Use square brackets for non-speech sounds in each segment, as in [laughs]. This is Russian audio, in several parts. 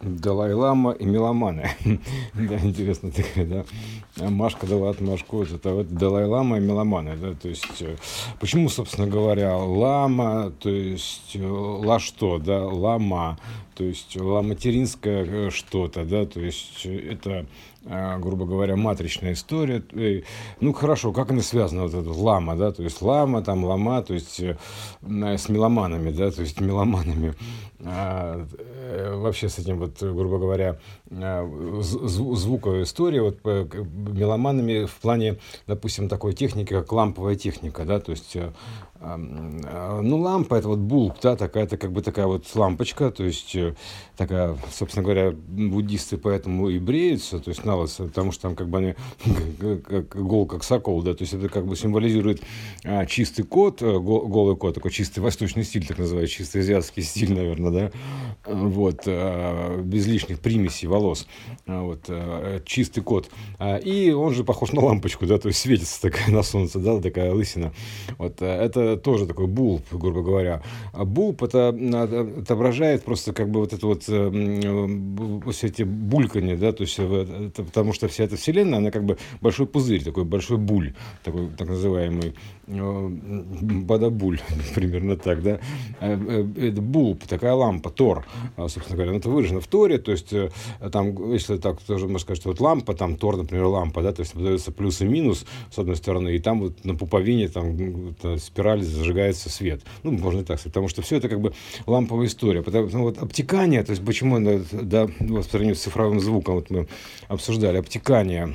Далай-лама и меломаны. [laughs] да, интересно такая, да. Машка дала отмашку, вот это вот Далай-лама и меломаны, да, то есть, э, почему, собственно говоря, лама, то есть, э, ла что, да, лама, то есть, материнское э, что-то, да, то есть, это грубо говоря, матричная история. Ну, хорошо, как она связана, вот эта лама, да, то есть лама, там лама, то есть с меломанами, да, то есть меломанами. А, э, вообще с этим, вот, грубо говоря, а, звуковая история, вот, меломанами в плане, допустим, такой техники, как ламповая техника, да, то есть э, ну, лампа, это вот булк, да, такая, это как бы такая вот лампочка, то есть такая, собственно говоря, буддисты поэтому и бреются, то есть на лысо, потому что там как бы они [laughs] как гол, как сокол, да, то есть это как бы символизирует а, чистый кот, э, голый кот, такой чистый восточный стиль, так называемый, чистый азиатский стиль, наверное, да, вот, а, без лишних примесей волос, а, вот, а, чистый кот, а, и он же похож на лампочку, да, то есть светится такая [laughs] на солнце, да, такая лысина, вот, это тоже такой булп, грубо говоря. А булп это отображает просто как бы вот это вот э, все эти булькания, да, то есть это, потому что вся эта вселенная, она как бы большой пузырь, такой большой буль, такой так называемый э, бадабуль, [laughs] примерно так, да. Э, это булп, такая лампа, тор, а, собственно говоря, это выражено в торе, то есть там, если так тоже можно сказать, что вот лампа, там тор, например, лампа, да, то есть подается плюс и минус с одной стороны, и там вот на пуповине там спираль спираль, зажигается свет. Ну, можно так сказать, потому что все это как бы ламповая история. Потому ну, вот обтекание, то есть почему да, по сравнению с цифровым звуком, вот мы обсуждали, обтекание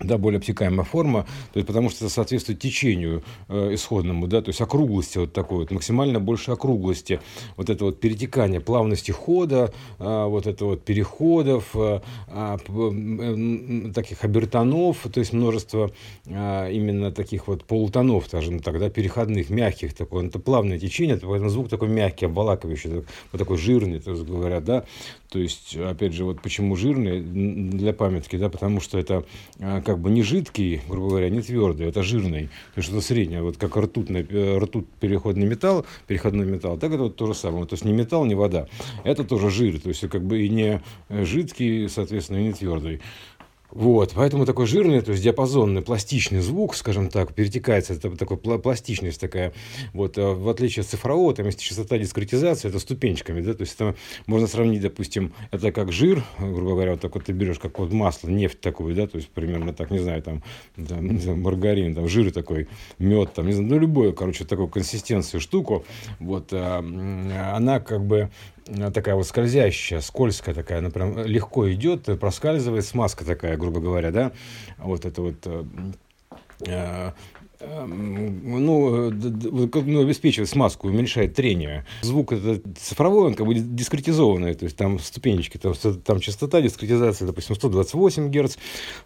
да, более обтекаемая форма, то есть, потому что это соответствует течению э, исходному, да, то есть округлости вот такой вот, максимально больше округлости, вот это вот перетекание, плавности хода, э, вот это вот переходов, э, э, таких обертонов, то есть множество э, именно таких вот полутонов, скажем так, да, переходных, мягких, такое, это плавное течение, поэтому звук такой мягкий, обволакивающий, вот такой жирный, есть, говорят, да, то есть, опять же, вот почему жирный для памятки, да, потому что это э, как бы не жидкий, грубо говоря, не твердый, это жирный, то есть что-то среднее, вот как ртутный, э, ртуть переходный металл, переходной металл, так это вот то же самое, то есть не металл, не вода, это тоже жир, то есть как бы и не жидкий, соответственно, и не твердый. Вот, поэтому такой жирный, то есть диапазонный, пластичный звук, скажем так, перетекается, это такой пластичность такая, вот, а в отличие от цифрового, там есть частота дискретизации, это ступенчиками, да, то есть это можно сравнить, допустим, это как жир, грубо говоря, вот так вот ты берешь как вот масло, нефть такую, да, то есть примерно так, не знаю, там, там не знаю, маргарин, там, жир такой, мед, там, не знаю, ну, любую, короче, такую консистенцию штуку, вот, а, она как бы Э, такая вот скользящая, скользкая такая, она прям легко идет, проскальзывает, смазка такая, грубо говоря, да, вот это вот э, э, ну, ну, обеспечивает смазку, уменьшает трение. Звук это цифровой, он как бы дискретизованный, то есть там ступенечки, там, там частота дискретизации, допустим, 128 Гц,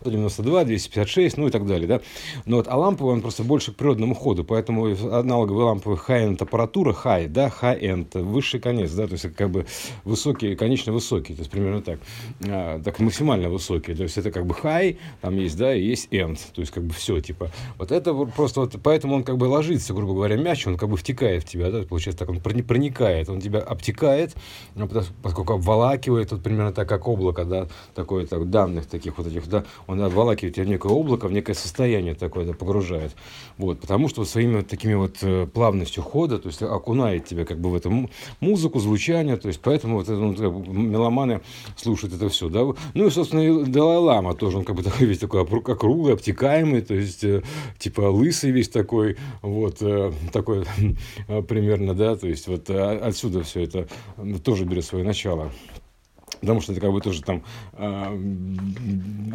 192, 256, ну и так далее, да. Но вот, а ламповый, он просто больше к природному ходу, поэтому аналоговый ламповый high-end аппаратура, high, да, high-end, высший конец, да, то есть как бы высокий, конечно высокий, то есть примерно так, а, так максимально высокий, то есть это как бы high, там есть, да, и есть end, то есть как бы все, типа, вот это просто вот поэтому он как бы ложится, грубо говоря, мяч, он как бы втекает в тебя, да, получается так, он проникает, он тебя обтекает, ну, поскольку обволакивает, вот примерно так, как облако, да, такое, так, данных таких вот этих, да, он обволакивает тебя в некое облако, в некое состояние такое, да, погружает, вот, потому что своими вот такими вот э, плавностью хода, то есть окунает тебя как бы в эту музыку, звучание, то есть поэтому вот это, ну, меломаны слушают это все, да, ну и, собственно, Далай-Лама тоже, он как бы такой весь такой округлый, обтекаемый, то есть, э, типа, лысый весь такой, вот, э, такой [laughs] примерно, да, то есть вот э, отсюда все это тоже берет свое начало. Потому что это как бы тоже там, э,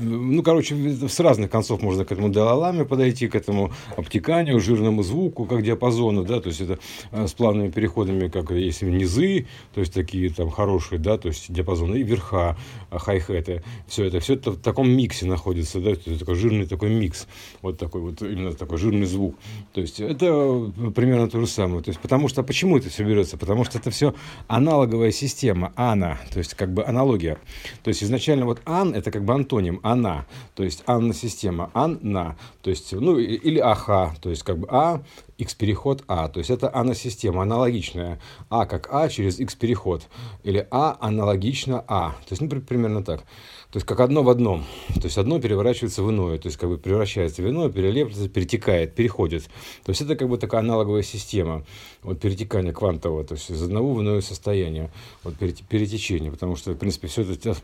ну, короче, с разных концов можно к этому далаламе подойти, к этому обтеканию, жирному звуку, как диапазону, да, то есть это э, с плавными переходами, как есть низы, то есть такие там хорошие, да, то есть диапазоны и верха, э, хай-хеты, все это, все это в таком миксе находится, да, то есть такой жирный такой микс, вот такой вот именно такой жирный звук, то есть это примерно то же самое, то есть потому что, почему это все берется, потому что это все аналоговая система, ана, то есть как бы аналогия. То есть изначально вот ан это как бы антоним, она, то есть анна система, анна, то есть, ну или аха, то есть как бы а x-переход А. То есть это аносистема, аналогичная. А как А через x-переход. Или А аналогично А. То есть, ну, примерно так. То есть как одно в одном. То есть одно переворачивается в иное. То есть как бы превращается в иное, перелепливается, перетекает, переходит. То есть это как бы такая аналоговая система. Вот перетекания квантового. То есть из одного в иное состояние. Вот перетечение. Потому что, в принципе, все это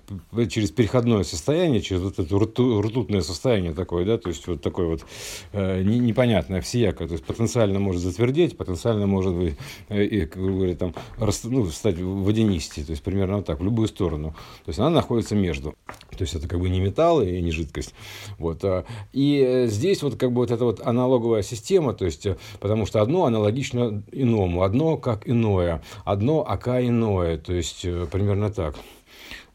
через переходное состояние, через вот это ртутное состояние такое, да, то есть вот такое вот э, непонятное, всеякое. То есть потенциально может затвердеть, потенциально может быть, э, и, как говорят, там, рас, ну, стать водянистей. То есть примерно вот так, в любую сторону. То есть она находится между. То есть это как бы не металл и не жидкость. Вот. А, и здесь вот как бы вот эта вот аналоговая система, то есть потому что одно аналогично иному, одно как иное, одно ака иное, то есть э, примерно так.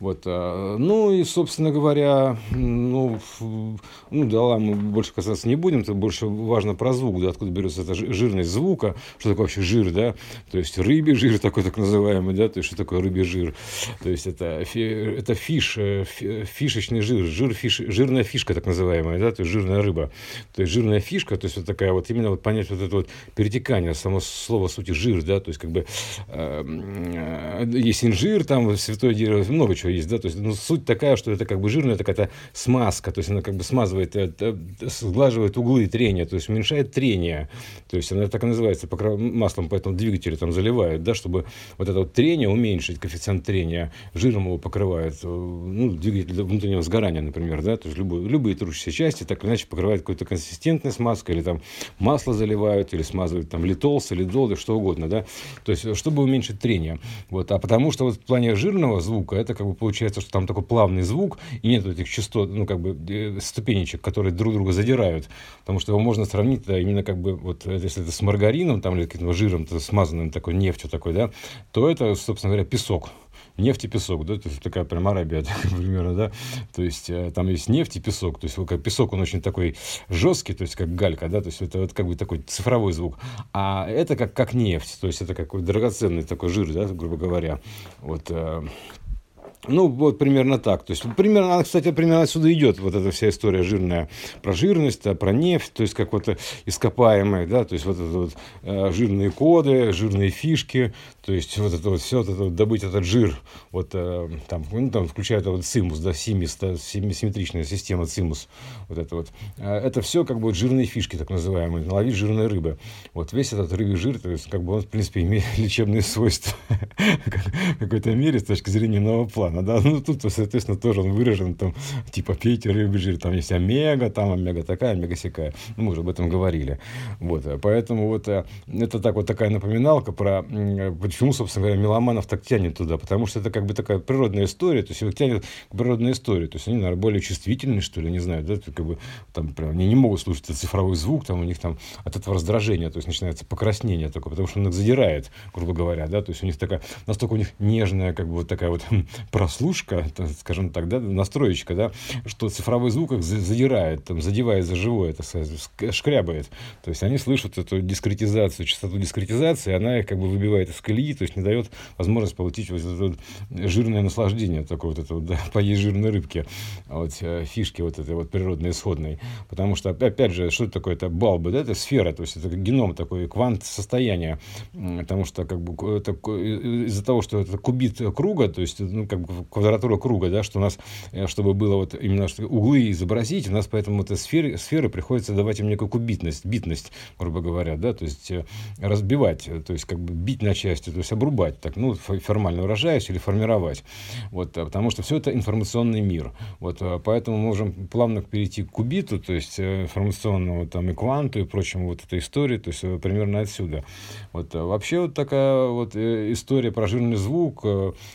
Вот, а, ну и, собственно говоря, ну, ну да, мы больше касаться не будем, это больше важно про звук, да, откуда берется эта жирность звука, что такое вообще жир, да, то есть рыбий жир [laughs] такой так называемый, да, то есть что такое рыбий жир, то есть это, это fish, э, фишечный жир, жир fish, жирная фишка так называемая, да, то есть жирная рыба, то есть жирная фишка, то есть вот такая вот именно вот понять вот это вот перетекание, само слово сути жир, да, то есть как бы э, э, есть инжир, там святое дерево, много чего есть, да, то есть ну, суть такая, что это как бы жирная такая смазка, то есть она как бы смазывает, это, сглаживает углы трения, то есть уменьшает трение, то есть она так и называется покров... маслом, поэтому двигатели там заливают, да, чтобы вот это вот трение уменьшить, коэффициент трения, жиром его покрывает, э, ну, двигатель внутреннего сгорания, например, да, то есть любые, любые трущиеся части так или иначе покрывают какой-то консистентной смазкой, или там масло заливают, или смазывают там литол, солидол, что угодно, да, то есть чтобы уменьшить трение, вот, а потому что вот в плане жирного звука это как бы получается, что там такой плавный звук, и нет этих частот, ну, как бы, э, ступенечек, которые друг друга задирают, потому что его можно сравнить, да, именно как бы, вот, если это с маргарином, там, или каким-то жиром, то смазанным такой нефтью такой, да, то это, собственно говоря, песок. Нефть и песок, да, то есть такая прям Арабия, [laughs] так, примерно, да, то есть э, там есть нефть и песок, то есть как песок, он очень такой жесткий, то есть как галька, да, то есть это вот как бы такой цифровой звук, а это как, как нефть, то есть это какой драгоценный такой жир, да, грубо говоря, вот, э, ну, вот примерно так. То есть, примерно, кстати, примерно отсюда идет вот эта вся история жирная про жирность, а, про нефть, то есть, как вот ископаемые, да, то есть, вот это вот э, жирные коды, жирные фишки, то есть, вот это вот все, вот это вот, добыть этот жир, вот э, там, ну, там, включая это вот цимус, да, симис, да, симметричная система цимус, вот это вот. Э, это все как бы вот жирные фишки, так называемые, наловить жирной рыбы. Вот весь этот рыбий жир, то есть, как бы он, в принципе, имеет [laughs] лечебные свойства [laughs] в какой-то мере с точки зрения нового плана да, ну тут, соответственно, тоже он выражен, там, типа, пейте рыбий жир, там есть омега, там омега такая, омега сякая, ну, мы уже об этом говорили, вот, поэтому вот э, это так вот такая напоминалка про, почему, собственно говоря, меломанов так тянет туда, потому что это как бы такая природная история, то есть их тянет к природной истории, то есть они, наверное, более чувствительны, что ли, не знаю, да, как бы, там, прям, они не могут слушать этот цифровой звук, там, у них там от этого раздражения, то есть начинается покраснение такое, потому что он их задирает, грубо говоря, да, то есть у них такая, настолько у них нежная, как бы вот такая вот [laughs] прослушка, скажем так, да, настроечка, да, что цифровой звук их задирает, там, задевает за живое, это шкрябает. То есть они слышат эту дискретизацию, частоту дискретизации, она их как бы выбивает из колеи, то есть не дает возможность получить вот это жирное наслаждение, такое вот это вот, да, [laughs] поесть жирной рыбки, вот э, фишки вот этой вот природной исходной. Потому что, опять же, что это такое? Это балбы, да, это сфера, то есть это геном такой, квант состояния. Потому что как бы это, из-за того, что это кубит круга, то есть ну, как бы квадратура круга, да, что у нас, э, чтобы было вот именно что углы изобразить, у нас поэтому этой сферы, сферы приходится давать им некую битность, битность, грубо говоря, да, то есть э, разбивать, то есть как бы бить на части, то есть обрубать, так, ну, формально выражаясь, или формировать, вот, а, потому что все это информационный мир, вот, а, поэтому мы можем плавно перейти к кубиту, то есть э, информационному там и кванту и прочему вот этой истории, то есть примерно отсюда, вот, вообще вот такая вот история про жирный звук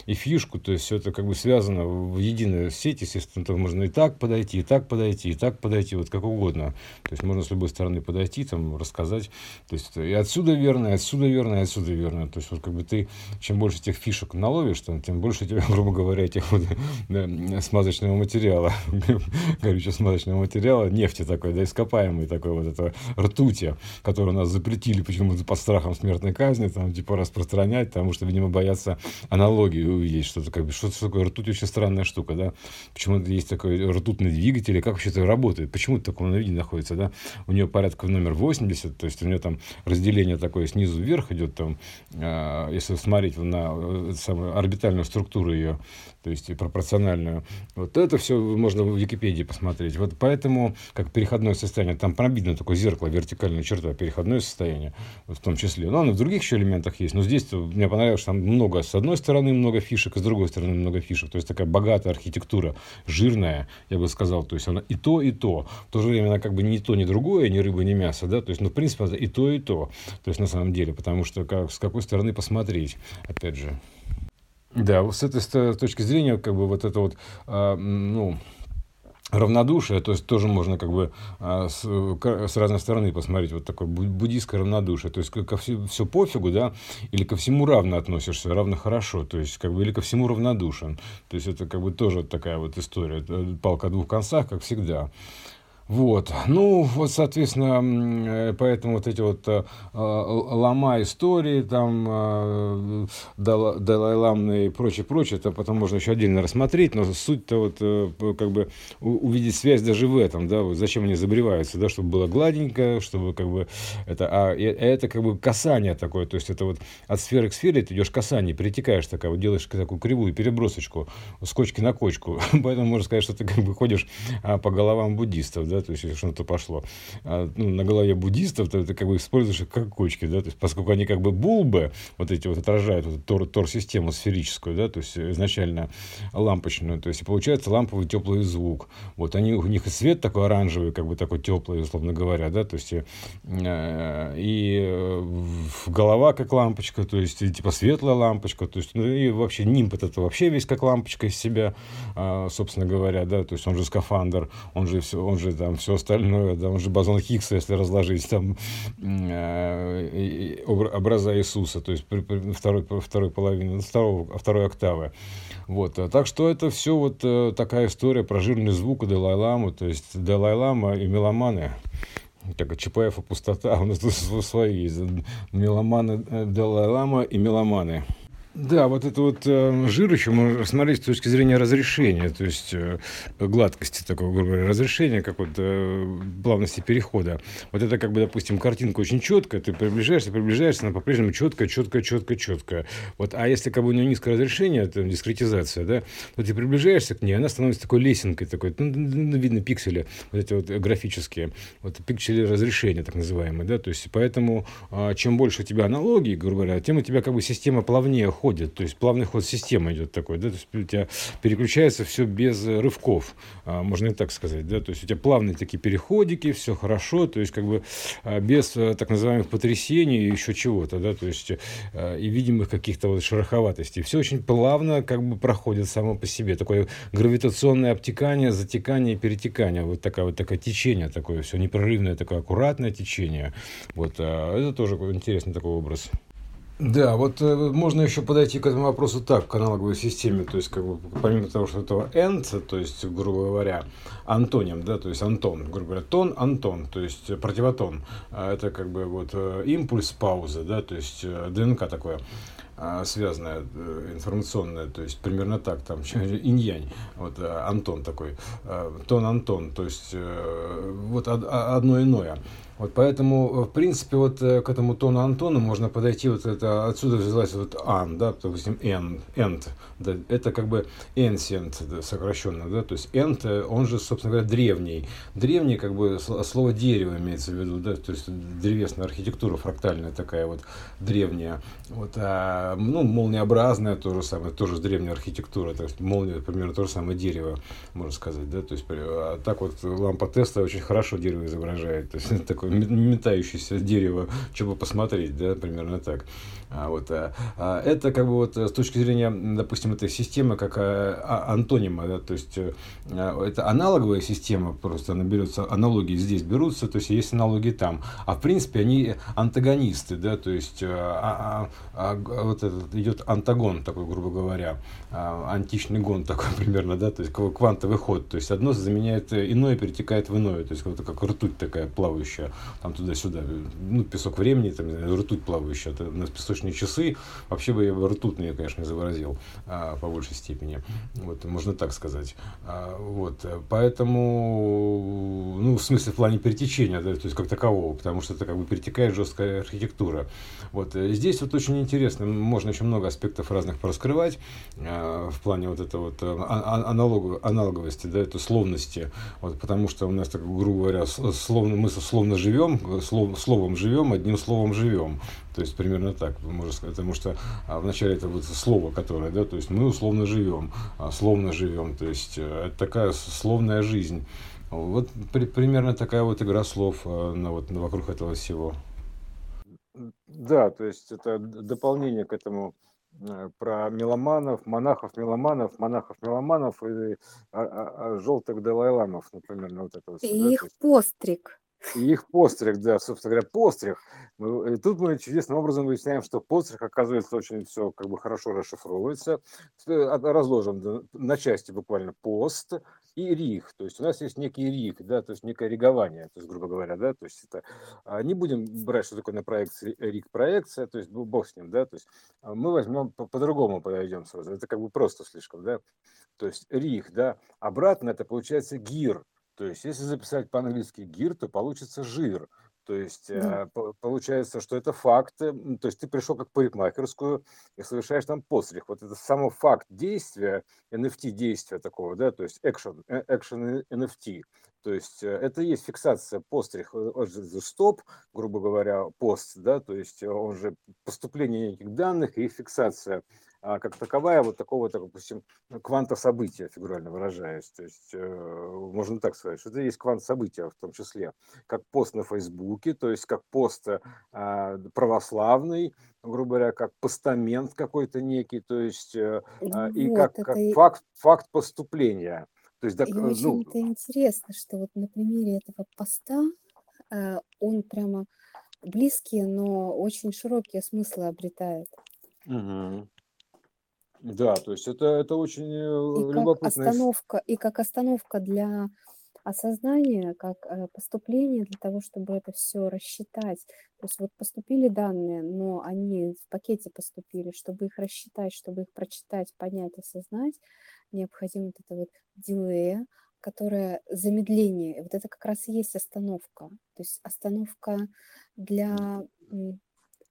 и фишку, то есть все это как бы связано в единую сеть, естественно, то можно и так подойти, и так подойти, и так подойти, вот как угодно. То есть можно с любой стороны подойти, там, рассказать. То есть и отсюда верно, и отсюда верно, и отсюда верно. То есть вот как бы ты, чем больше этих фишек наловишь, там, тем больше тебе, [laughs] грубо говоря, этих вот да, смазочного материала, [laughs] горюче-смазочного материала, нефти такой, да, ископаемый такой вот это ртути, который нас запретили почему-то под страхом смертной казни, там, типа, распространять, потому что, видимо, боятся аналогии увидеть, что-то как бы, что такое ртуть очень странная штука, да, почему есть такой ртутный двигатель, и как вообще это работает, почему это таком виде находится, да, у нее порядка номер 80, то есть у нее там разделение такое снизу вверх идет, там, э, если смотреть на э, самую орбитальную структуру ее, то есть и пропорциональную, вот это все можно в Википедии посмотреть, вот поэтому, как переходное состояние, там пробито такое зеркало, вертикальная черта, переходное состояние, в том числе, ну, оно в других еще элементах есть, но здесь мне понравилось, что там много, с одной стороны много фишек, с другой стороны много фишек, то есть такая богатая архитектура, жирная, я бы сказал, то есть она и то, и то, в то же время она как бы ни то, ни другое, ни рыба, ни мясо, да, то есть, ну, в принципе, это и то, и то, то есть на самом деле, потому что как, с какой стороны посмотреть, опять же. Да, с этой точки зрения, как бы вот это вот, а, ну, равнодушие, то есть тоже можно как бы а, с, с разной стороны посмотреть, вот такое буддийское равнодушие, то есть ко все, все пофигу, да, или ко всему равно относишься, равно хорошо, то есть как бы или ко всему равнодушен, то есть это как бы тоже такая вот история, палка о двух концах, как всегда. Вот. Ну, вот, соответственно, э, поэтому вот эти вот э, э лома истории, там, э, Далай-Ламные и прочее, прочее, это потом можно еще отдельно рассмотреть, но суть-то вот, э, как бы, увидеть связь даже в этом, да, вот зачем они заболеваются, да, чтобы было гладенько, чтобы, как бы, это, а это, как бы, касание такое, то есть это вот от сферы к сфере ты идешь касание, перетекаешь такая, вот делаешь такую кривую перебросочку с кочки на кочку, [laughs] поэтому можно сказать, что ты, как бы, ходишь а, по головам буддистов, да, то есть если что-то пошло. А, ну, на голове буддистов, то ты как бы используешь как кочки, да, то есть поскольку они как бы булбы, вот эти вот отражают вот тор, тор-систему сферическую, да, то есть изначально лампочную, то есть и получается ламповый теплый звук. Вот они, у них и свет такой оранжевый, как бы такой теплый, условно говоря, да, то есть и, э, и голова как лампочка, то есть и, типа светлая лампочка, то есть ну, и вообще нимб это вообще весь как лампочка из себя, а, собственно говоря, да, то есть он же скафандр, он же он же там все остальное, там же бозон Хиггса, если разложить, там э, образа Иисуса, то есть при, при второй, второй половины, второго, второй октавы. Вот. А так что это все вот э, такая история про жирный звук Далай-Ламу, то есть Далай-Лама и меломаны. Так, Чапаев и пустота, [laughs] у нас тут свои есть. Меломаны э, Далай-Лама и меломаны. Да, вот это вот э, жир еще можно рассмотреть с точки зрения разрешения, то есть э, гладкости такого, грубо говоря, разрешения, как вот э, плавности перехода. Вот это как бы, допустим, картинка очень четкая, ты приближаешься, приближаешься, она по-прежнему четкая, четкая, четкая, четкая. Вот, а если как бы у нее низкое разрешение, это дискретизация, да, то ты приближаешься к ней, она становится такой лесенкой, такой, ну, ну видно пиксели, вот эти вот графические, вот пиксели разрешения, так называемые, да, то есть поэтому э, чем больше у тебя аналогий, грубо говоря, тем у тебя как бы система плавнее ходит, то есть плавный ход системы идет такой, да, то есть у тебя переключается все без рывков, а, можно и так сказать, да, то есть у тебя плавные такие переходики, все хорошо, то есть как бы а, без а, так называемых потрясений и еще чего-то, да, то есть и видимых каких-то вот шероховатостей. Все очень плавно как бы проходит само по себе, такое гравитационное обтекание, затекание и перетекание, вот такое вот такое течение такое, все непрерывное, такое аккуратное течение, вот, это тоже интересный такой образ. Да, вот э, можно еще подойти к этому вопросу так, к аналоговой системе, то есть, как бы, помимо того, что этого end, то есть, грубо говоря, антоним, да, то есть антон, грубо говоря, тон, антон, то есть противотон, а это как бы вот э, импульс, пауза, да, то есть э, ДНК такое а, связанное, информационное, то есть примерно так, там, [laughs] инь-янь, вот Антон такой, тон Антон, то есть вот одно иное. Вот поэтому, в принципе, вот э, к этому тону Антону можно подойти, вот это, отсюда взялась вот ан, да, допустим, end, end, да, это как бы ancient, да, сокращенно, да, то есть end, э, он же, собственно говоря, древний. Древний, как бы, слово дерево имеется в виду, да, то есть древесная архитектура фрактальная такая вот древняя. Вот, а, ну, молниеобразная то же самое, тоже древняя архитектура, то есть молния, примерно то же самое дерево, можно сказать, да, то есть, а так вот лампа Теста очень хорошо дерево изображает, [laughs] то есть, такое метающееся дерево, чтобы посмотреть, да, примерно так. А, вот, а, а, это как бы вот с точки зрения, допустим, этой системы как а, а, антонима, да, то есть это аналоговая система, просто она берется, аналогии здесь берутся, то есть есть аналогии там, а в принципе они антагонисты, да, то есть а, а, а, вот этот идет антагон такой, грубо говоря, античный гон [laughs] такой примерно, да, то есть квантовый ход, то есть одно заменяет иное, перетекает в иное, то есть вот как ртуть такая плавающая, там туда-сюда, ну, песок времени, там, ртуть плавающая, это у нас песочные часы, вообще бы я бы ртутные, конечно, изобразил а, по большей степени, вот, можно так сказать, а, вот, поэтому, ну, в смысле, в плане перетечения, да, то есть как такового, потому что это как бы перетекает жесткая архитектура, вот, здесь вот очень интересно, можно еще много аспектов разных пораскрывать, а, в плане вот этого вот а, а, аналогу, аналоговости, да, это условности, вот, потому что у нас, так, грубо говоря, словно, мы словно живем, слов, словом живем, одним словом живем. То есть примерно так, можно сказать, потому что а, вначале это вот слово, которое, да, то есть мы условно живем, а, словно живем, то есть э, это такая словная жизнь. Вот при, примерно такая вот игра слов а, на, вот, вокруг этого всего. Да, то есть это дополнение к этому Э, про меломанов, монахов-меломанов, монахов-меломанов и а, а, а, желтых далай-ламов, например, на вот это вот. И да, их есть, постриг. И их постриг, да, собственно говоря, постриг. И тут мы чудесным образом выясняем, что постриг, оказывается, очень все как бы хорошо расшифровывается. Разложен на части буквально пост, и рих, то есть у нас есть некий рих, да, то есть некое ригование, то есть, грубо говоря, да, то есть это, а, не будем брать, что такое на проекции рик проекция, то есть бог с ним, да, то есть а, мы возьмем по-другому подойдем сразу, это как бы просто слишком, да, то есть рих, да, обратно это получается гир, то есть если записать по-английски гир, то получится жир, то есть да. э, получается, что это факт, то есть ты пришел как парикмахерскую и совершаешь там постриг. Вот это само факт действия, NFT действия такого, да, то есть action, э, action NFT. То есть э, это и есть фиксация постриг, стоп, грубо говоря, пост, да, то есть он же поступление неких данных и фиксация как таковая вот такого, так, допустим, кванта события, фигурально выражаясь. То есть э, можно так сказать, что это есть квант события в том числе, как пост на Фейсбуке, то есть как пост э, православный, грубо говоря, как постамент какой-то некий, то есть э, а, и вот, как, как и... факт, факт поступления. То есть, так, и очень ну... это интересно, что вот на примере этого поста э, он прямо близкие, но очень широкие смыслы обретает. Угу. Да, то есть это, это очень И как любопытная... остановка, и как остановка для осознания, как э, поступление для того, чтобы это все рассчитать. То есть вот поступили данные, но они в пакете поступили, чтобы их рассчитать, чтобы их прочитать, понять, осознать, необходимо вот это вот дилея, которое замедление. Вот это как раз и есть остановка. То есть остановка для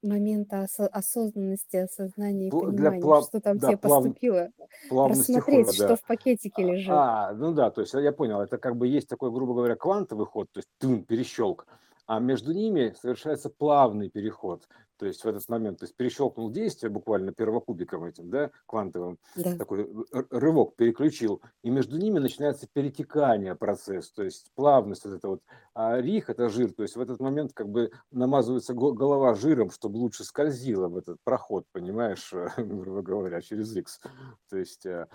момента осо- осознанности, осознания и понимания, плав... что там да, тебе плав... поступило, рассмотреть, хода, что в пакетике лежит. А, ну да, то есть я понял, это как бы есть такой, грубо говоря, квантовый ход, то есть тын, перещелк, а между ними совершается плавный переход. То есть в этот момент, то есть перещелкнул действие буквально первокубиком этим, да, квантовым, Да. такой рывок переключил, и между ними начинается перетекание процесс, то есть плавность вот это вот. А рих это жир, то есть в этот момент как бы намазывается голова жиром, чтобы лучше скользила в этот проход, понимаешь, [laughs] грубо говоря, через X. То есть э,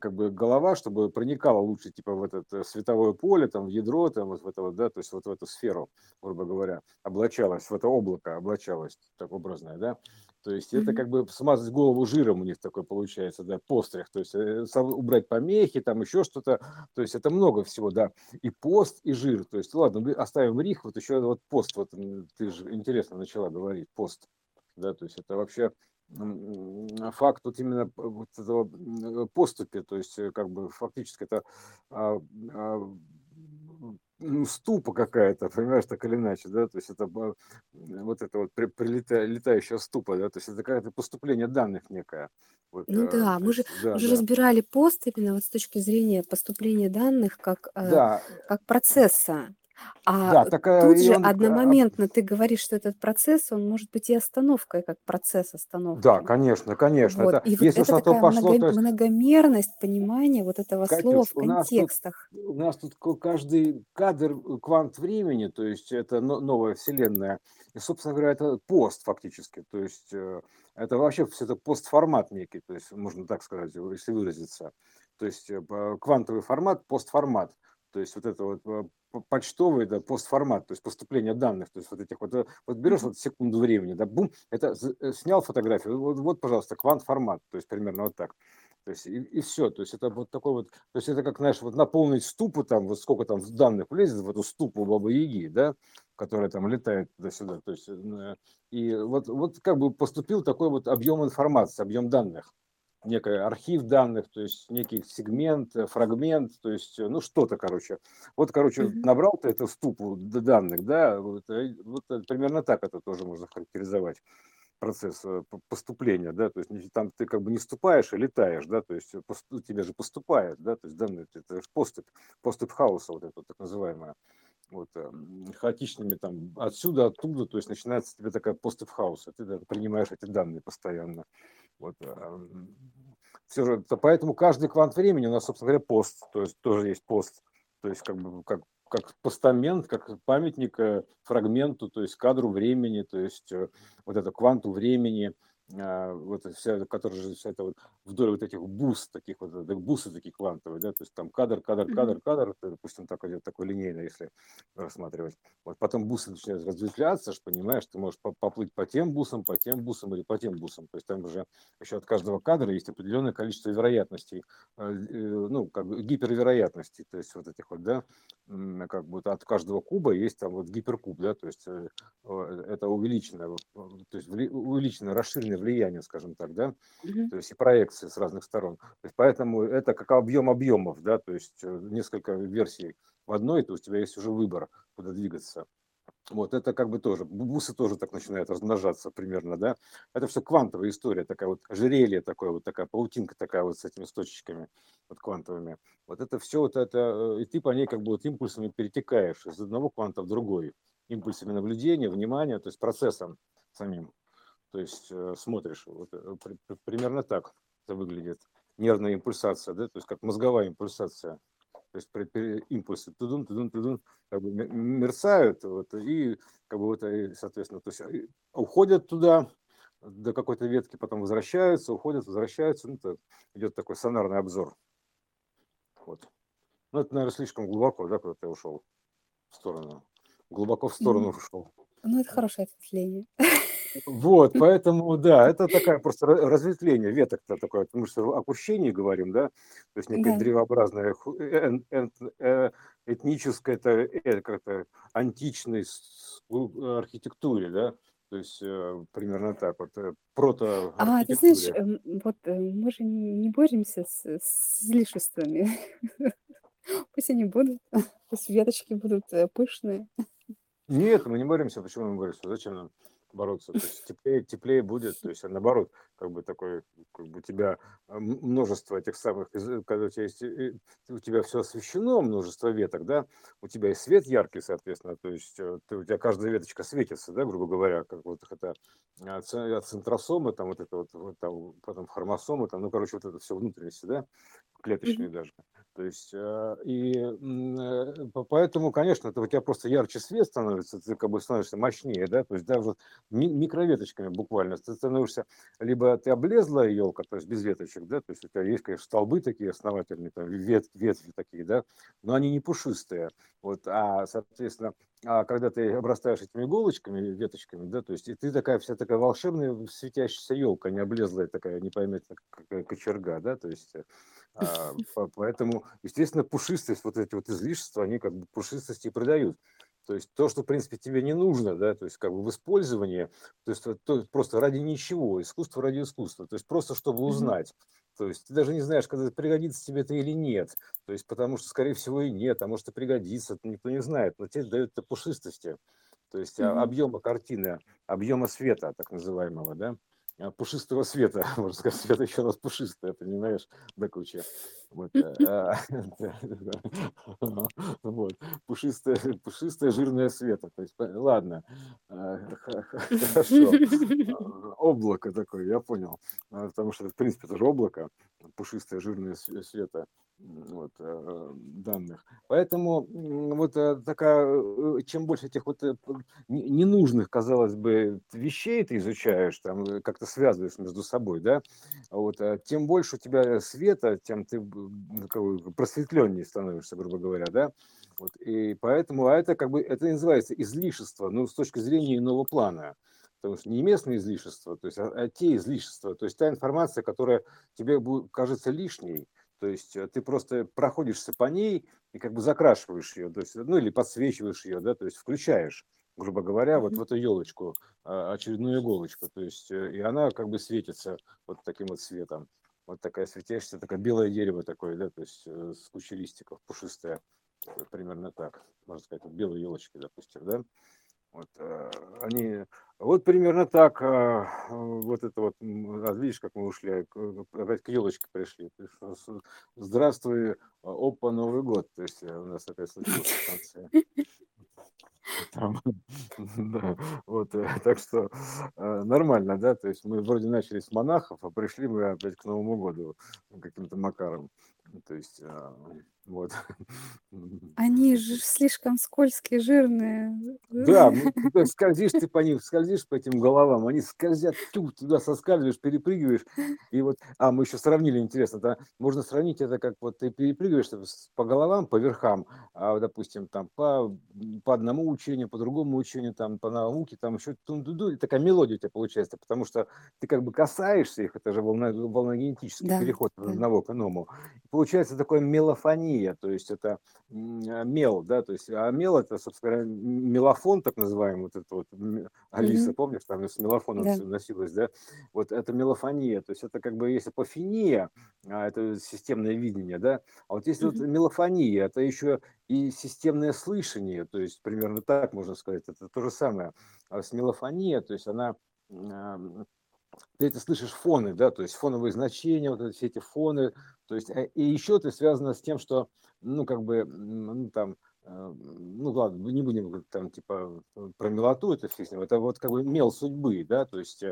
как бы голова, чтобы проникала лучше типа в это э, световое поле, там в ядро, там вот в это вот, да, то есть вот в эту сферу, грубо говоря, облачалась, в это облако облачалась, так образное, да. То есть это как бы смазать голову жиром у них такой получается, да, постриг. То есть э, убрать помехи, там еще что-то. То есть это много всего, да. И пост, и жир. То есть ладно, оставим рих, вот еще вот пост. Вот ты же интересно начала говорить, пост. Да, то есть это вообще факт вот именно вот этого поступи, то есть э, как бы фактически это а, а, ну, ступа какая-то, понимаешь, так или иначе, да, то есть это вот это вот при, прилетая, летающая ступа, да, то есть это какое-то поступление данных некое. Вот, Ну э, да, мы же, да, мы же да, разбирали пост именно вот с точки зрения поступления данных как, э, да, как процесса. А да, такая, тут и же он, а, одномоментно ты говоришь, что этот процесс, он может быть и остановкой, как процесс да, остановки. конечно, конечно, Вот. это, И вот если уж это на то такая пошло, много, то есть многомерность понимания вот этого слова Катюш, в у нас тут, контекстах. у нас тут ко- каждый кадр э, квант времени, то есть это но- новая вселенная. И, собственно говоря, это пост фактически. То есть э, это вообще все это постформат некий, то есть можно так сказать, если выразиться. То есть э, по- квантовый формат, постформат. То есть вот это вот э, почтовый, да, постформат, то есть поступление данных, то есть вот этих вот, э, вот берешь вот секунду времени, да, бум, это э, снял фотографию, вот, вот, пожалуйста, квант-формат, то есть примерно вот так. То есть и, и все, то есть это вот такой вот, то есть это как, знаешь, вот наполнить ступу там, вот сколько там данных влезет в эту ступу Бабы Яги, да, которая там летает туда-сюда. То есть, э, и вот, вот как бы поступил такой вот объем информации, объем данных некий архив данных, то есть некий сегмент, э, фрагмент, то есть, э, ну, что-то, короче. Вот, короче, mm-hmm. набрал ты эту ступу данных, да, вот, вот примерно так это тоже можно характеризовать процесс поступления, да, то есть там ты как бы не вступаешь, а летаешь, да, то есть у тебя же поступает, да, то есть данные, это же поступ, поступ хаоса, вот это так называемое вот, хаотичными там отсюда, оттуда, то есть начинается тебе такая поступ хаоса, ты да, принимаешь эти данные постоянно. Вот, эм, все же, поэтому каждый квант времени у нас, собственно говоря, пост, то есть тоже есть пост, то есть как бы как, как постамент, как памятник э, фрагменту, то есть кадру времени, то есть э, вот это кванту времени, вот вся, который же вся это вот вдоль вот этих бус, таких вот, бусы такие квантовые, да, то есть там кадр, кадр, кадр, кадр, допустим, так идет, такой линейный, если рассматривать. Вот потом бусы начинают разветвляться, что понимаешь, ты можешь поплыть по тем бусам, по тем бусам или по тем бусам. То есть там уже еще от каждого кадра есть определенное количество вероятностей, э, э, ну, как бы гипервероятностей, то есть вот этих вот, да, как бы от каждого куба есть там вот гиперкуб, да, то есть э, это увеличенное, то есть увеличенное, расширенное влияние, скажем так, да, mm-hmm. то есть и проекции с разных сторон. То есть поэтому это как объем объемов, да, то есть э, несколько версий в одной, то есть у тебя есть уже выбор, куда двигаться. Вот это как бы тоже, бусы тоже так начинают размножаться примерно, да. Это все квантовая история, такая вот ожерелье такое, вот такая паутинка такая вот с этими точечками вот квантовыми. Вот это все вот это, э, и ты по ней как бы вот импульсами перетекаешь из одного кванта в другой. Импульсами наблюдения, внимания, то есть процессом самим. То есть э, смотришь, вот, э, примерно так это выглядит. Нервная импульсация, да, то есть как мозговая импульсация. То есть импульсы тудун, тудун, тудун, как бы мерцают, вот, и как бы вот, и, соответственно, то есть уходят туда, до какой-то ветки, потом возвращаются, уходят, возвращаются. Ну, это идет такой сонарный обзор. Вот. Ну, это, наверное, слишком глубоко, да, куда ты ушел в сторону. Глубоко в сторону mm. ушел. Ну, это хорошее ответвление. Вот, поэтому, да, это такая просто разветвление веток-то такое, мы же о опущении говорим, да, то есть некое да. древообразное э, э, этническое, это, это как-то античной архитектуре, да, то есть э, примерно так вот, прото А, ты знаешь, эм, вот мы же не боремся с, с излишествами. [laughs] Пусть они будут, пусть веточки будут пышные. Нет, мы не боремся. Почему мы боремся? Зачем нам? Бороться. То есть [laughs] теплее, теплее будет, то есть а наоборот, как бы такой, как бы у тебя а, множество этих самых, когда у тебя есть, э, у тебя все освещено, множество веток, да, у тебя и свет яркий, соответственно, то есть э, ты, у тебя каждая веточка светится, да, грубо говоря, как вот это от центросомы, там вот это вот, вот там, потом хромосомы, там, ну, короче, вот это все внутренности, да, клеточные mm-hmm. даже. То есть, э, и э, поэтому, конечно, это у тебя просто ярче свет становится, ты как бы становишься мощнее, да, то есть даже микроветочками буквально ты становишься, либо ты облезла елка, то есть без веточек, да, то есть у тебя есть, конечно, столбы такие основательные, там, вет, ветви такие, да, но они не пушистые, вот, а, соответственно, а когда ты обрастаешь этими иголочками, веточками, да, то есть и ты такая вся такая волшебная светящаяся елка, не облезлая такая непонятная кочерга, да, то есть а, [laughs] поэтому, естественно, пушистость, вот эти вот излишества, они как бы пушистости продают. То есть то, что, в принципе, тебе не нужно, да, то есть как бы в использовании, то есть то, просто ради ничего, искусство ради искусства, то есть просто чтобы узнать. То есть ты даже не знаешь, когда пригодится тебе это или нет. То есть потому что, скорее всего, и нет, а может и пригодится, никто не знает, но тебе дают это пушистости. То есть mm-hmm. объема картины, объема света, так называемого, да. А, пушистого света, [laughs] можно сказать, свет еще раз пушистое, понимаешь, до кучи. Вот, э, [laughs] а, [laughs] вот. Пушистое, пушистое жирное света. То есть, ладно, а, хорошо. Облако такое, я понял. Потому что, в принципе, это же облако, пушистое жирное света вот, данных. Поэтому вот э, такая, э, чем больше этих вот ненужных, казалось бы, вещей ты изучаешь, там как-то связываешь между собой, да, вот, тем больше у тебя света, тем ты просветленнее становишься, грубо говоря, да, вот, и поэтому, а это как бы, это называется излишество, ну, с точки зрения иного плана, потому что не местные излишества, то есть, а, а те излишества, то есть та информация, которая тебе будет, кажется лишней, то есть э, ты просто проходишься по ней и как бы закрашиваешь ее, то есть, ну или подсвечиваешь ее, да, то есть включаешь. Грубо говоря, вот в эту елочку, а, очередную иголочку, то есть, и она как бы светится вот таким вот светом. Вот такая светящаяся, такое белое дерево такое, да, то есть с кучей листиков, пушистое, примерно так, можно сказать, вот белые елочки, допустим, да. Вот, э, они, вот примерно так, э, вот это вот, а видишь, как мы ушли, опять к елочке пришли. Здравствуй, опа, Новый год, то есть э, у нас опять случилось в конце. [laughs] Вот, [laughs] так что нормально, да, то есть мы вроде начали с монахов, а пришли мы опять к Новому году каким-то макаром, то есть вот. [laughs] Они же слишком скользкие, жирные. Да, ну, скользишь ты по ним, скользишь по этим головам, они скользят, тю, туда соскальзываешь, перепрыгиваешь. И вот, а, мы еще сравнили, интересно, да, можно сравнить это как вот ты перепрыгиваешь по головам, по верхам, а, допустим, там по, по одному учению, по другому учению, там по науке, там еще тун-ду-ду, такая мелодия у тебя получается, потому что ты как бы касаешься их, это же волна, волногенетический да, переход от одного к иному. Получается такое мелофония мелофония, то есть это а, мел, да, то есть, а мел это, собственно говоря, мелофон, так называемый, вот это вот, Алиса, mm-hmm. помнишь, там с мелофоном yeah. носилась, да, вот это мелофония, то есть это как бы, если апофения, а это системное видение, да, а вот если mm-hmm. вот мелофония, это еще и системное слышание, то есть примерно так можно сказать, это то же самое, а с мелофония, то есть она ты это слышишь фоны, да, то есть фоновые значения, вот эти, все эти фоны, то есть, э, и еще это связано с тем, что, ну, как бы, ну, там, э, ну, ладно, не будем там, типа, про милоту это фиг это вот как бы мел судьбы, да, то есть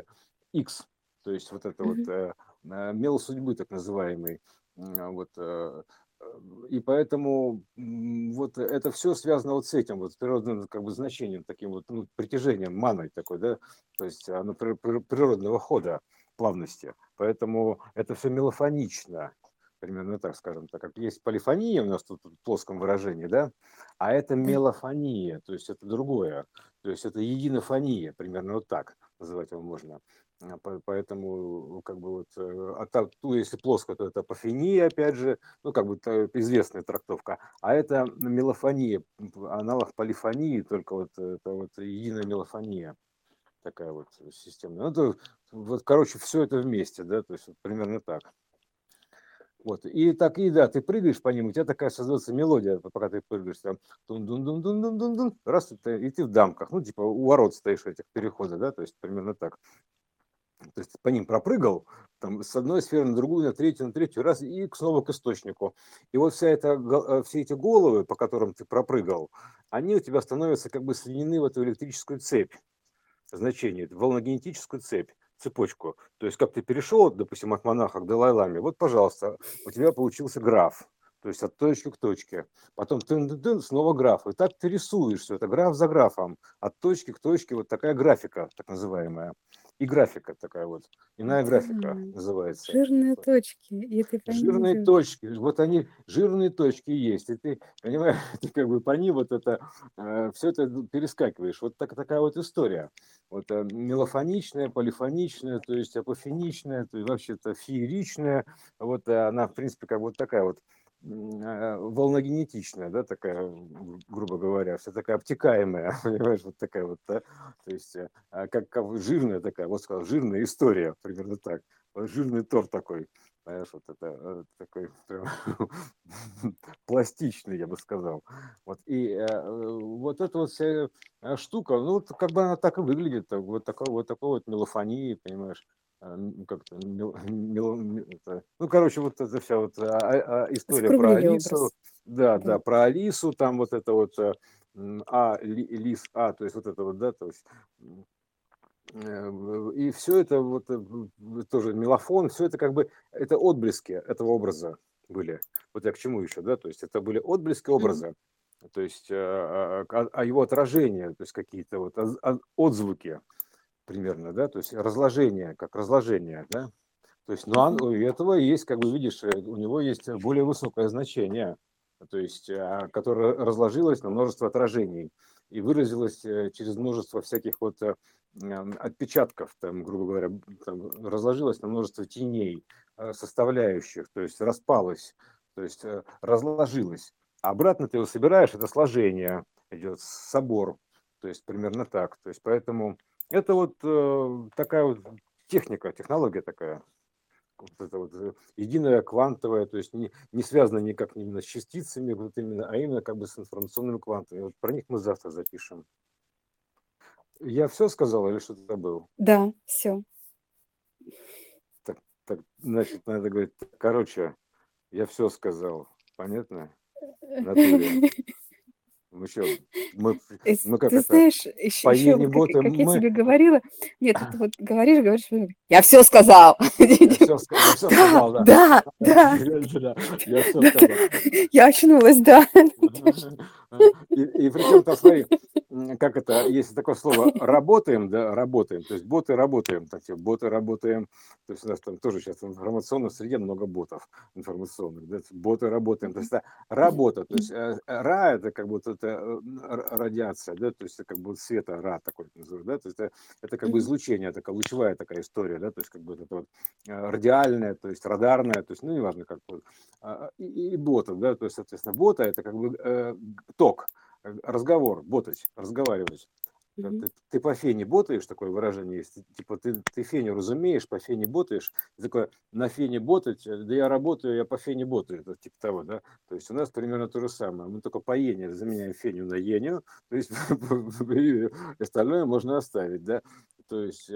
X, э, то есть вот это mm-hmm. вот мел судьбы так называемый, вот, и поэтому вот это все связано вот с этим вот природным как бы значением, таким вот ну, притяжением, маной такой, да, то есть оно природного хода, плавности. Поэтому это все мелофонично, примерно так скажем, так как есть полифония у нас тут в плоском выражении, да, а это мелофония, то есть это другое, то есть это единофония, примерно вот так называть его можно. А, поэтому, как бы вот, э, а так, ну, если плоско, то это апофения, опять же, ну, как бы известная трактовка. А это мелофония, аналог полифонии, только вот это вот единая мелофония такая вот система. Ну, это, вот, короче, все это вместе, да, то есть вот примерно так. Вот. И так, и да, ты прыгаешь по ним, у тебя такая создается мелодия, пока ты прыгаешь, там, дун дун дун дун дун дун дун раз, и ты в дамках, ну, типа, у ворот стоишь этих переходов, да, то есть примерно так то есть по ним пропрыгал, там, с одной сферы на другую, на третью, на третью, раз, и снова к источнику. И вот вся эта, э, все эти головы, по которым ты пропрыгал, они у тебя становятся как бы соединены в эту электрическую цепь значение, волногенетическую цепь, цепочку. То есть как ты перешел, допустим, от монаха к Далай-Ламе, вот, пожалуйста, у тебя получился граф, то есть от точки к точке. Потом ты, ты снова граф. И так ты рисуешь все это граф за графом. От точки к точке вот такая графика, так называемая и графика такая вот, иная графика называется. Жирные точки. И ты жирные точки, вот они, жирные точки есть, и ты, понимаешь, [laughs] ты как бы по ним вот это, э, все это перескакиваешь. Вот так, такая вот история. Вот э, мелофоничная, полифоничная, то есть апофеничная, то есть вообще-то фееричная, вот э, она, в принципе, как вот такая вот волногенетичная, да, такая, грубо говоря, вся такая обтекаемая, [laughs] понимаешь, вот такая вот, да? то есть э, а как, как жирная такая, вот сказал, жирная история, примерно так, жирный торт такой, понимаешь, вот это э, такой [laughs] пластичный, я бы сказал, вот, и э, вот эта вот вся штука, ну, как бы она так и выглядит, вот такой вот такой вот мелофонии, понимаешь, а, как-то, [laughs] ну, короче, вот эта вся вот а, а, история про Алису, образ. да, да, про Алису, там вот это вот э, А, Лис, А, то есть вот это вот, да, то есть э, и все это вот э, тоже мелофон, все это как бы это отблески этого образа были. Вот я к чему еще, да, то есть это были отблески образа, то есть а, а его отражение, то есть какие-то вот отзвуки примерно, да, то есть разложение, как разложение, да, то есть, но у этого есть, как бы видишь, э, у него есть более высокое значение, то есть, а, которое разложилось на множество отражений и выразилось э, через множество всяких вот э, отпечатков, там, грубо говоря, там, разложилось на множество теней, составляющих, то есть распалось, то есть разложилось. Обратно ты его собираешь, это сложение идет, собор, То есть примерно так. То есть поэтому это вот э, такая вот техника, технология такая. Вот это вот э, единая квантовая, то есть не, не связана никак именно с частицами, вот именно, а именно как бы с информационными квантами. Вот про них мы завтра запишем. Я все сказал или что-то забыл? Да, все. Так, так, значит, надо говорить, короче, я все сказал. Понятно? [laughs] Натуре. Мы что, мы, мы как Ты это, знаешь, еще, еще как, Бота как я тебе говорила, нет, ты [laughs] вот говоришь, говоришь, я все сказал. [laughs] Я все, я все Да, сказал, да. да, [laughs] да, Я, я сказал. я очнулась, да. И, и причем там, смотри, как это, есть такое слово «работаем», да, «работаем», то есть боты работаем, так, типа, боты работаем, то есть у нас там тоже сейчас в информационной среде много ботов информационных, да, боты работаем, то есть работа, то есть э, ра это как будто это э, радиация, да, то есть это как бы света ра такой называют, да, то есть это, это как бы излучение, такая лучевая такая история, да, то есть как бы это вот э, радиальная, то есть радарная, то есть, ну, неважно как вот, а, и, и ботов, да, то есть, соответственно, бота это как бы ток, э, разговор, ботать, разговаривать. Мгм. Ты, ты по фене ботаешь, такое выражение есть, типа ты, ты феню разумеешь, по фене ботаешь, Ты такое, на фене ботать, э, да я работаю, я по фене ботаю, это типа того, да, то есть у нас примерно то же самое, мы только по ене заменяем феню на еню, то есть [laughs] остальное можно оставить, да, то есть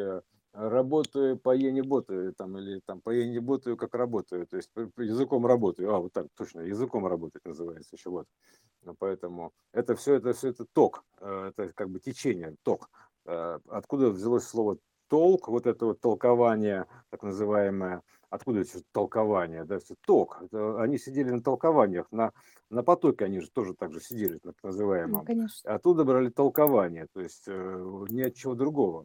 работаю по ене ботаю, там, или там по ене ботаю, как работаю, то есть языком работаю, а, вот так, точно, языком работать называется еще, вот. Ну, Поэтому это все, это все это ток, э, это как бы течение, ток. Э, Откуда взялось слово толк, вот это вот толкование, так называемое, откуда это толкование, да, все ток. Это они сидели на толкованиях, на, на потоке они же тоже так же сидели, так Ну, называемом. конечно. Оттуда брали толкование, то есть э, ни от чего другого.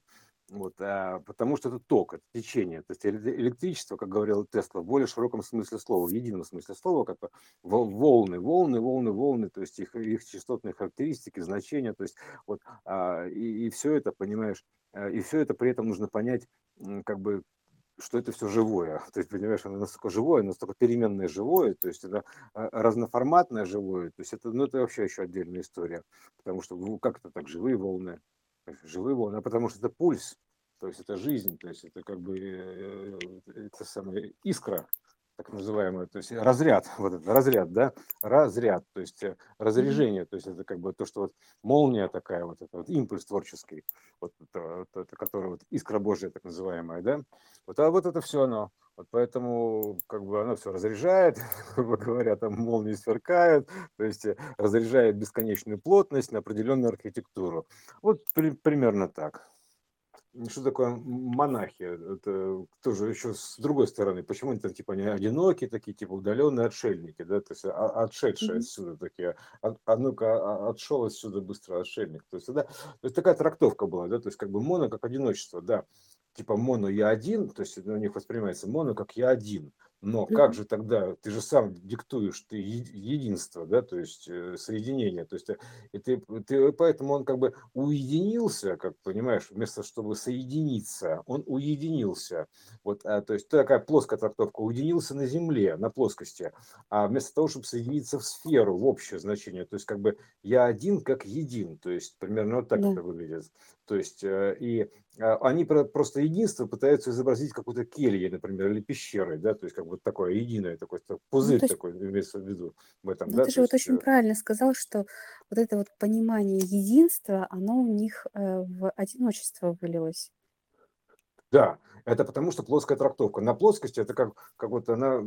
Вот, а, потому что это ток, это течение. То есть эле- электричество, как говорил Тесла, в более широком смысле слова, в едином смысле слова, как волны, волны, волны, волны, то есть их, их частотные характеристики, значения, то есть вот, а, и, все это, понимаешь, а, и все это при этом нужно понять, как бы, что это все живое. [laughs] То есть, понимаешь, оно настолько живое, настолько переменное живое, то есть это а, разноформатное живое, то есть это, ну, это вообще еще отдельная история, потому что, ну, как это так, живые волны, живые волны, а потому что это пульс, то есть это жизнь, то есть это как бы э, это самая искра, так называемая, то есть разряд, [laughs] вот это разряд, да, разряд, то есть э, разряжение, то есть это как бы то, что вот молния такая, вот это вот импульс творческий, вот это, вот это который вот искра Божья так называемая, да, вот, а вот это все оно, вот поэтому как бы оно все разряжает, [laughs] грубо говоря, там молнии сверкают, то есть э, разряжает бесконечную плотность на определенную архитектуру. Вот при- примерно так. Что такое монахи? Это тоже еще с другой стороны. Почему они там типа они одинокие, такие типа удаленные отшельники, да, то есть а- отшедшие Мгм. отсюда такие. А, а ну-ка, а- отшел отсюда быстро отшельник. То есть, да, то есть такая трактовка была, да, то есть как бы моно как одиночество, да. Типа моно я один, то есть у них воспринимается моно как я один. Но как же тогда, ты же сам диктуешь, ты единство, да, то есть э, соединение, то есть э, и ты, ты, поэтому он как бы уединился, как понимаешь, вместо чтобы соединиться, он уединился. Вот, а, то есть такая плоская трактовка, уединился на земле, на плоскости, а вместо того, чтобы соединиться в сферу, в общее значение, то есть как бы я один как един, то есть примерно вот так Да. это выглядит. То есть э, и а, они про- просто единство пытаются изобразить какой-то кельей, например, или пещерой, да, то есть как бы такое единое, такой так- Ну, пузырь то есть, такой имеется в виду в этом, ну да, ты же вот есть очень э, правильно сказал, что вот это вот понимание единства, оно у них э, в одиночество вылилось. Да, это потому что плоская трактовка. На плоскости это как, как вот она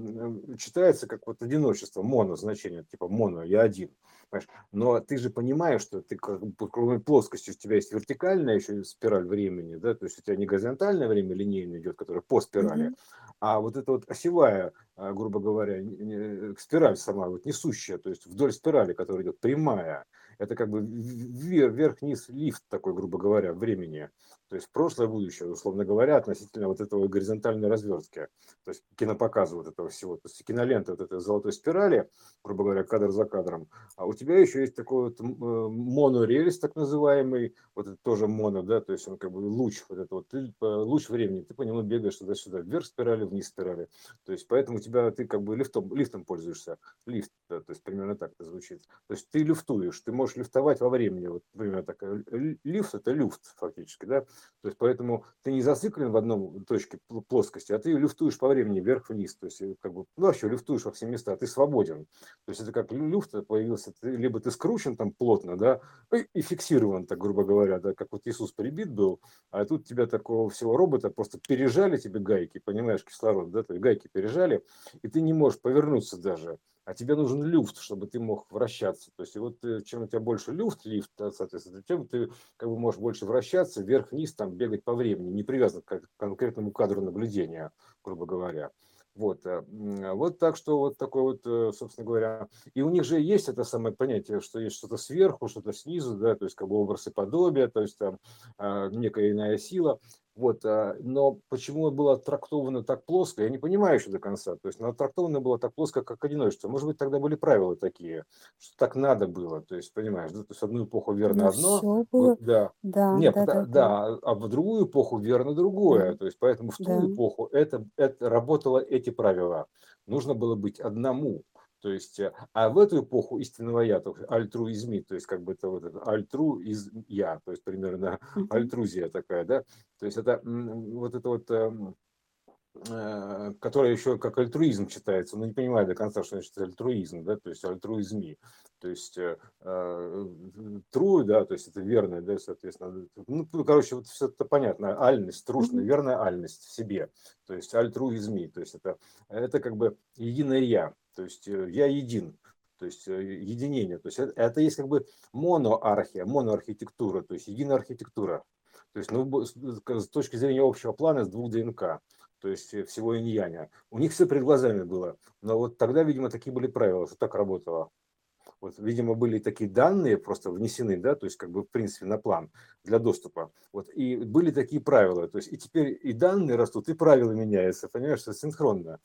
читается как вот одиночество, моно значение, типа моно, я один. Понимаешь? Но ты же понимаешь, что ты как бы, кроме плоскости у тебя есть вертикальная еще спираль времени, да, то есть у тебя не горизонтальное время линейное идет, которое по спирали, Мгм. а вот это вот осевая, а, грубо говоря, не- спираль сама, вот несущая, то есть вдоль спирали, которая идет прямая, это как бы в- вверх, вверх-вниз лифт такой, грубо говоря, времени. То есть прошлое, будущее, условно говоря, относительно вот этого горизонтальной развертки, то есть кинопоказа вот этого всего, то есть кинолента вот этой золотой спирали, грубо говоря, кадр за кадром. А у тебя еще есть такой вот э, монорельс, так называемый, вот это тоже моно, да, то есть он как бы луч, вот это вот ты, э, луч времени, ты по нему бегаешь туда-сюда, вверх спирали, вниз спирали. То есть поэтому у тебя ты как бы лифтом, лифтом пользуешься, лифт, да, то есть примерно так это звучит. То есть ты лифтуешь, ты можешь лифтовать во времени. Вот, например, так, лифт – это люфт фактически, да, то есть поэтому ты не зациклен в одном точке плоскости, а ты лифтуешь по времени вверх-вниз, то есть э, как бы, ну, вообще лифтуешь во все места, ты свободен. То есть это как люфт появился, ты, либо ты скручен там плотно, да, и фиксирован, так грубо говоря, да, как вот Иисус прибит был, а тут тебя такого всего робота просто пережали тебе гайки, понимаешь, кислород, да, то есть гайки пережали, и ты не можешь повернуться даже а тебе нужен люфт, чтобы ты мог вращаться. То есть, и вот э, чем у тебя больше люфт, лифт, соответственно, тем ты как бы можешь больше вращаться, вверх-вниз, там, бегать по времени, не привязан к конкретному кадру наблюдения, грубо говоря. Вот, э, вот так что вот такой вот, э, собственно говоря, и у них же есть это самое понятие, что есть что-то сверху, что-то снизу, да, то есть как бы образ и подобие, то есть там некая иная сила. Вот, а, но почему было трактовано так плоско, я не понимаю еще до конца. То есть, но трактовано было так плоско, как одиночество. Может быть, тогда были правила такие, что так надо было. То есть, понимаешь, да? то есть одну эпоху верно Ну, одно, вот, да, Да, нет, да, да, да. да, а в другую эпоху верно другое. Да, То есть, поэтому в ту да. эпоху это, это работало эти правила. Нужно было быть одному. То есть, э, а в эту эпоху истинного я, то альтруизми, то есть как бы это вот это альтру из я, то есть примерно альтрузия такая, да, то есть это вот это вот, эм, которая еще как альтруизм читается, но не понимаю до конца, что значит альтруизм, да, то есть альтруизми, то есть э, э, true, да, то есть это верное, да, соответственно, ну, короче, вот все это понятно, альность, трушная, верная альность в себе, то есть альтруизми, то есть это, это как бы единое я, то есть э, я един, то есть э, единение, то есть это, это есть как бы моноархия, моноархитектура, то есть единая архитектура, то есть ну, с точки зрения общего плана с двух ДНК, то есть э, всего инь-яня. У них все перед глазами было, но вот тогда, видимо, такие были правила, что так работало. Вот, видимо, были такие данные просто внесены, да, то есть как бы в принципе на план для доступа. Вот, и были такие правила, то есть и теперь и данные растут, и правила меняются, понимаешь, это синхронно.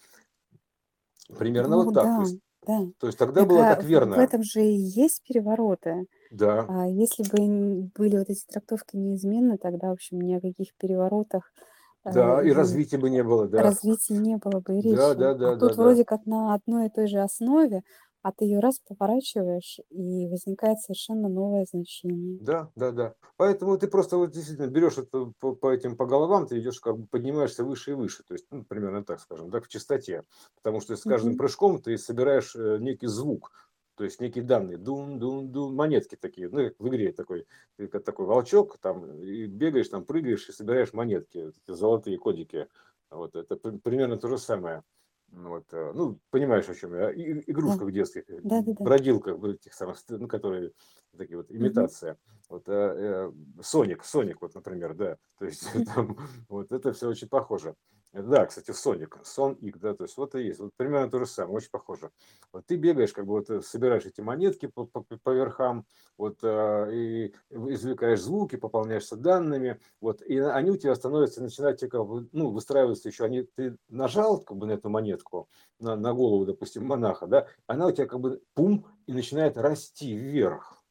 Примерно Ну вот так. То да, есть, да. то есть тогда Так было так в в верно. этом же и есть перевороты. Да, А если бы были вот эти трактовки неизменны, тогда, в общем, ни о каких переворотах да, и развития бы не было, да. развития не было бы и Да, речи. да, А да, да, тут да. вроде как на одной и той же основе, а ты ее раз поворачиваешь, и возникает совершенно новое значение. Да, да, да. Поэтому ты просто вот действительно берешь это по, по этим по головам, ты идешь как бы поднимаешься выше и выше. То есть, ну, примерно так скажем, так в частоте. Потому что с каждым прыжком ты собираешь э, некий звук, то есть некие данные, дун, дун, дун, монетки такие, ну, в игре такой, ты как такой волчок, там, и бегаешь, там, прыгаешь и собираешь монетки, золотые кодики. Вот, это при- примерно то же самое. Ну, Вот, э, ну, понимаешь, о чем я. И- Да, игрушках детских, э, да, да, да. бродилках, этих самых, ну, которые такие вот, имитация. Вот э, э, Соник, Соник, вот, например, да. То есть [laughs] там, вот это все очень похоже. Да, кстати, Соник, Сон Ик, да, то есть вот и есть. Вот примерно то же самое, очень похоже. Вот ты бегаешь, как бы вот э, собираешь эти монетки по, по, по верхам, вот, э, и извлекаешь звуки, пополняешься данными, вот, и они у тебя становятся, начинают как бы, ну, выстраиваться еще, они, ты нажал как бы на эту монетку, на, на голову, допустим, монаха, да, она у тебя как бы пум, и начинает расти вверх.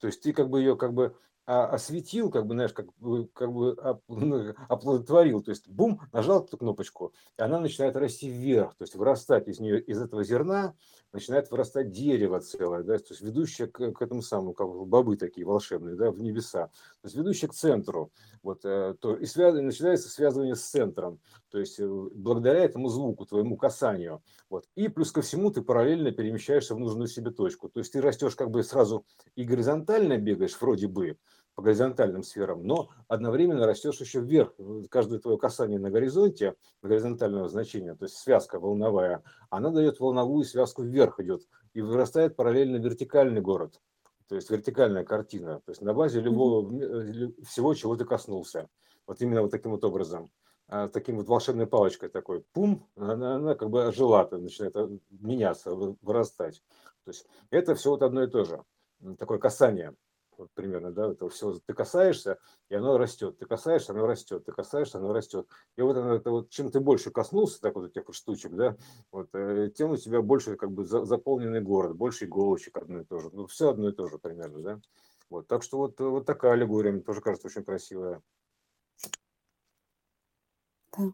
То есть ты как бы ее как бы а, осветил, как бы, знаешь, как бы, как бы [laughs] ну, оплодотворил. То есть бум, нажал эту кнопочку, и она начинает расти вверх, то есть вырастать из нее, из этого зерна, начинает вырастать дерево целое, да, то есть ведущее к, к этому самому, как бы бобы такие волшебные, да, в небеса. То есть ведущее к центру. Вот, э, то, и связ, начинается связывание с центром. То есть э, благодаря этому звуку, твоему касанию. Вот. И плюс ко всему ты параллельно перемещаешься в нужную себе точку. То есть ты растешь как бы сразу и горизонтально бегаешь вроде бы по горизонтальным сферам, но одновременно растешь еще вверх. Каждое твое касание на горизонте, на горизонтального значения, то есть связка волновая, она дает волновую связку вверх идет и вырастает параллельно вертикальный город. То есть вертикальная картина, то есть на базе любого э, всего, чего ты коснулся. Вот именно вот таким вот образом а, таким вот волшебной палочкой такой, пум, она, она как бы ожила, то начинает э, меняться, вы- вырастать. То есть это все вот одно и то же, такое касание, вот примерно, да, это все, ты касаешься, и оно растет, ты касаешься, оно растет, ты касаешься, оно растет. И вот оно, это вот, чем ты больше коснулся, так вот этих вот штучек, да, вот, э, тем у тебя больше как бы за- заполненный город, больше иголочек одно и то же, ну, все одно и то же примерно, да. Вот, так что вот, вот такая аллегория, мне тоже кажется очень красивая. Да.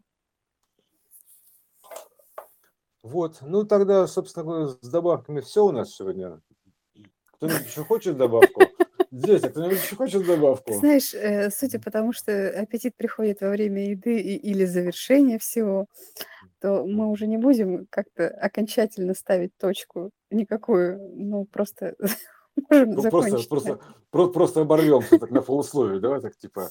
Вот, ну тогда, собственно говоря, с добавками все у нас сегодня. Кто-нибудь еще хочет добавку? Дети, кто-нибудь еще хочет добавку? знаешь, э, судя по тому, что аппетит приходит во время еды и- или завершения всего, то мы уже не будем как-то окончательно ставить точку никакую, ну просто [laughs] можем Ну, просто, просто, про- просто оборвемся так на полусловие, давай так типа.